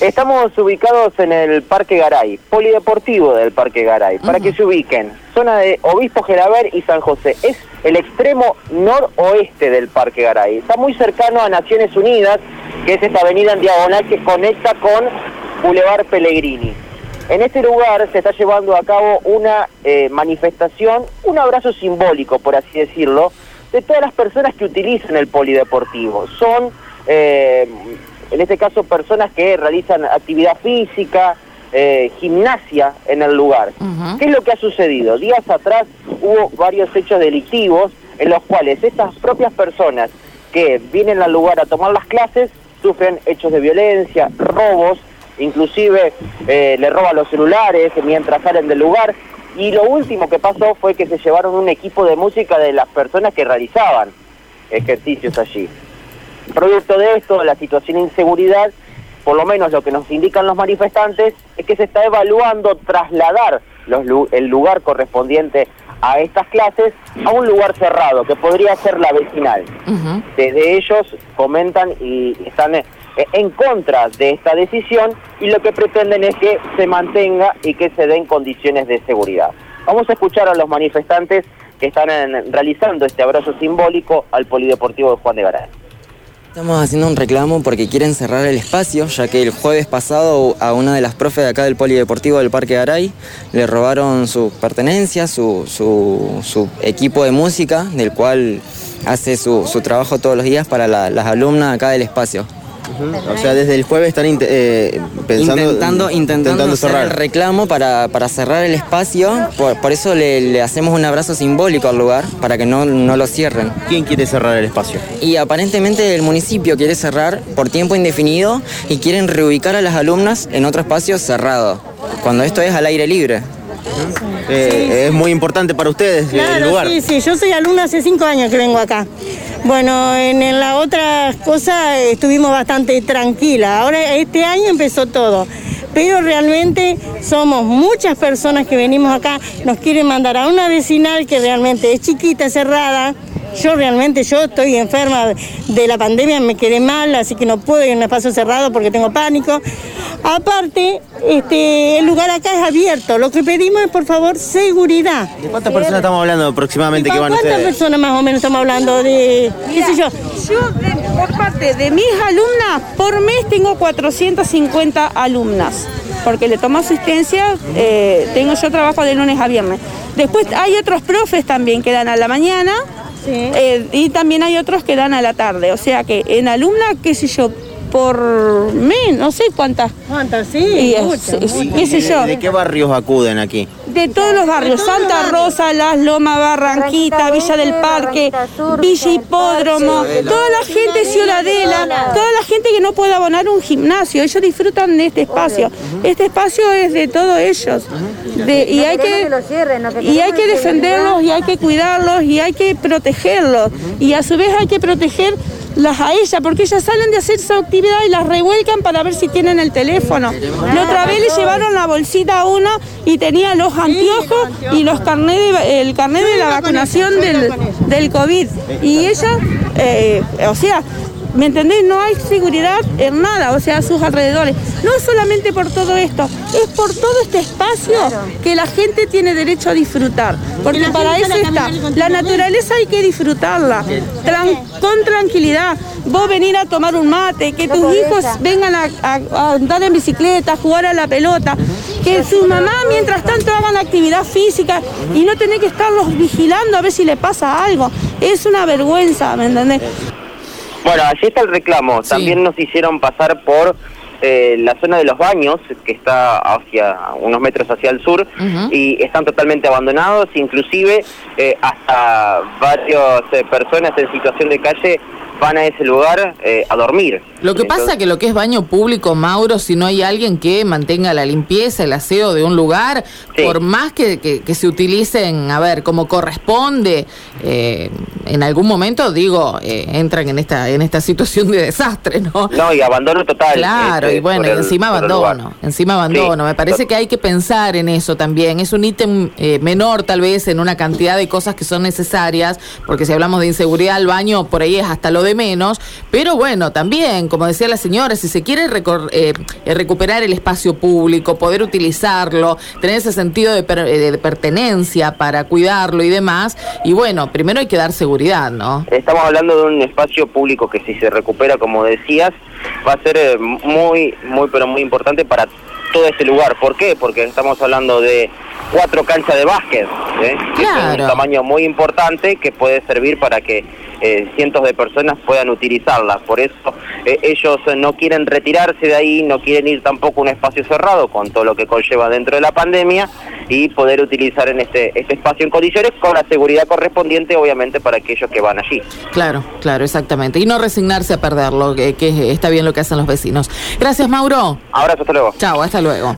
Estamos ubicados en el Parque Garay, polideportivo del Parque Garay, para que se ubiquen. Zona de Obispo Gelaber y San José. Es el extremo noroeste del Parque Garay. Está muy cercano a Naciones Unidas, que es esta avenida en diagonal que conecta con Boulevard Pellegrini. En este lugar se está llevando a cabo una eh, manifestación, un abrazo simbólico, por así decirlo, de todas las personas que utilizan el polideportivo. Son, eh, en este caso, personas que realizan actividad física, eh, gimnasia en el lugar. ¿Qué es lo que ha sucedido? Días atrás hubo varios hechos delictivos en los cuales estas propias personas que vienen al lugar a tomar las clases sufren hechos de violencia, robos, inclusive eh, le roban los celulares mientras salen del lugar. Y lo último que pasó fue que se llevaron un equipo de música de las personas que realizaban ejercicios allí. Producto de esto, la situación de inseguridad, por lo menos lo que nos indican los manifestantes, es que se está evaluando trasladar el lugar correspondiente a estas clases a un lugar cerrado, que podría ser la vecinal. Desde ellos comentan y están eh, en contra de esta decisión y lo que pretenden es que se mantenga y que se den condiciones de seguridad. Vamos a escuchar a los manifestantes que están realizando este abrazo simbólico al Polideportivo de Juan de Garay. Estamos haciendo un reclamo porque quieren cerrar el espacio, ya que el jueves pasado a una de las profes de acá del Polideportivo del Parque Garay le robaron su, su, equipo de música, del cual hace su, trabajo todos los días para las alumnas acá del espacio. O sea, desde el jueves están eh, pensando, intentando, cerrar el reclamo para, cerrar el espacio. Por, eso le, hacemos un abrazo simbólico al lugar para que no, no lo cierren. ¿Quién quiere cerrar el espacio? Y aparentemente el municipio quiere cerrar por tiempo indefinido y quieren reubicar a las alumnas en otro espacio cerrado, cuando esto es al aire libre. Eh, es muy importante para ustedes el lugar. Sí, sí, yo soy alumna hace cinco años que vengo acá. Bueno, en, la otra cosa estuvimos bastante tranquilas. Ahora este año empezó todo. Pero realmente somos muchas personas que venimos acá, nos quieren mandar a una vecinal que realmente es chiquita, cerrada, yo realmente, yo estoy enferma de la pandemia, me quedé mal, así que no puedo ir a un espacio cerrado porque tengo pánico. Aparte, este, el lugar acá es abierto. Lo que pedimos es, por favor, seguridad. ¿De cuántas personas estamos hablando aproximadamente que van ¿Cuántas personas más o menos estamos hablando de, qué sé yo? Yo, por parte de mis alumnas, por mes tengo 450 alumnas porque le tomo asistencia, eh, tengo yo trabajo de lunes a viernes. Después hay otros profes también que dan a la mañana, eh, y también hay otros que dan a la tarde, o sea que en alumna, qué sé yo, por mes, no sé cuántas. ¿Cuántas? Sí, qué sé yo. ¿De qué barrios acuden aquí? De todos los barrios, Santa Rosa, Las Lomas, Barranquita, Villa del Parque, Villa Hipódromo, toda la gente Ciudadela, toda la gente que no puede abonar un gimnasio, ellos disfrutan de este espacio. Este espacio es de todos ellos. y hay que, y hay que defenderlos, y hay que cuidarlos, y hay que protegerlos. Y a su vez hay que proteger las a ella, porque ellas salen de hacer su actividad y las revuelcan para ver si tienen el teléfono. La otra vez le llevaron la bolsita a uno y tenía los anteojos y los carnet el carnet de la vacunación del, del COVID. Y ella, eh, o sea, ¿Me entendés? No hay seguridad en nada, o sea, a sus alrededores. No solamente por todo esto, es por todo este espacio que la gente tiene derecho a disfrutar. Porque para eso está. La naturaleza hay que disfrutarla con tranquilidad. Vos venir a tomar un mate, que tus hijos vengan a, andar en bicicleta, a jugar a la pelota, que su mamá mientras tanto hagan actividad física y no tener que estarlos vigilando a ver si le pasa algo. Es una vergüenza, ¿me entendés? Bueno, allí está el reclamo. También nos hicieron pasar por eh, la zona de los baños, que está hacia unos metros hacia el sur, y están totalmente abandonados, inclusive eh, hasta varias eh, personas en situación de calle van a ese lugar eh, a dormir. Lo que pasa que lo que es baño público, Mauro, si no hay alguien que mantenga la limpieza, el aseo de un lugar, por más que, que, se utilicen, a ver, como corresponde, eh, en algún momento, digo, eh, entran en esta en esta situación de desastre, ¿no? No, y abandono total. Claro, este, y bueno, encima abandono, encima abandono. Me parece que hay que pensar en eso también. Es un ítem menor, tal vez, en una cantidad de cosas que son necesarias, porque si hablamos de inseguridad, el baño por ahí es hasta lo de de menos, pero bueno, también, como decía la señora, si se quiere eh, recuperar el espacio público, poder utilizarlo, tener ese sentido de, de, pertenencia para cuidarlo y demás, y bueno, primero hay que dar seguridad, ¿no? Estamos hablando de un espacio público que si se recupera, como decías, va a ser muy, muy, pero muy importante para todo este lugar. ¿Por qué? Porque estamos hablando de cuatro canchas de básquet, ¿eh? que es un tamaño muy importante que puede servir para que eh, cientos de personas puedan utilizarlas. Por eso eh, ellos no quieren retirarse de ahí, no quieren ir tampoco a un espacio cerrado con todo lo que conlleva dentro de la pandemia y poder utilizar en este, este espacio en condiciones con la seguridad correspondiente, obviamente, para aquellos que van allí. Claro, claro, exactamente. Y no resignarse a perderlo, que, que está bien lo que hacen los vecinos. Gracias, Mauro. Abrazo, hasta luego. Chao, hasta luego.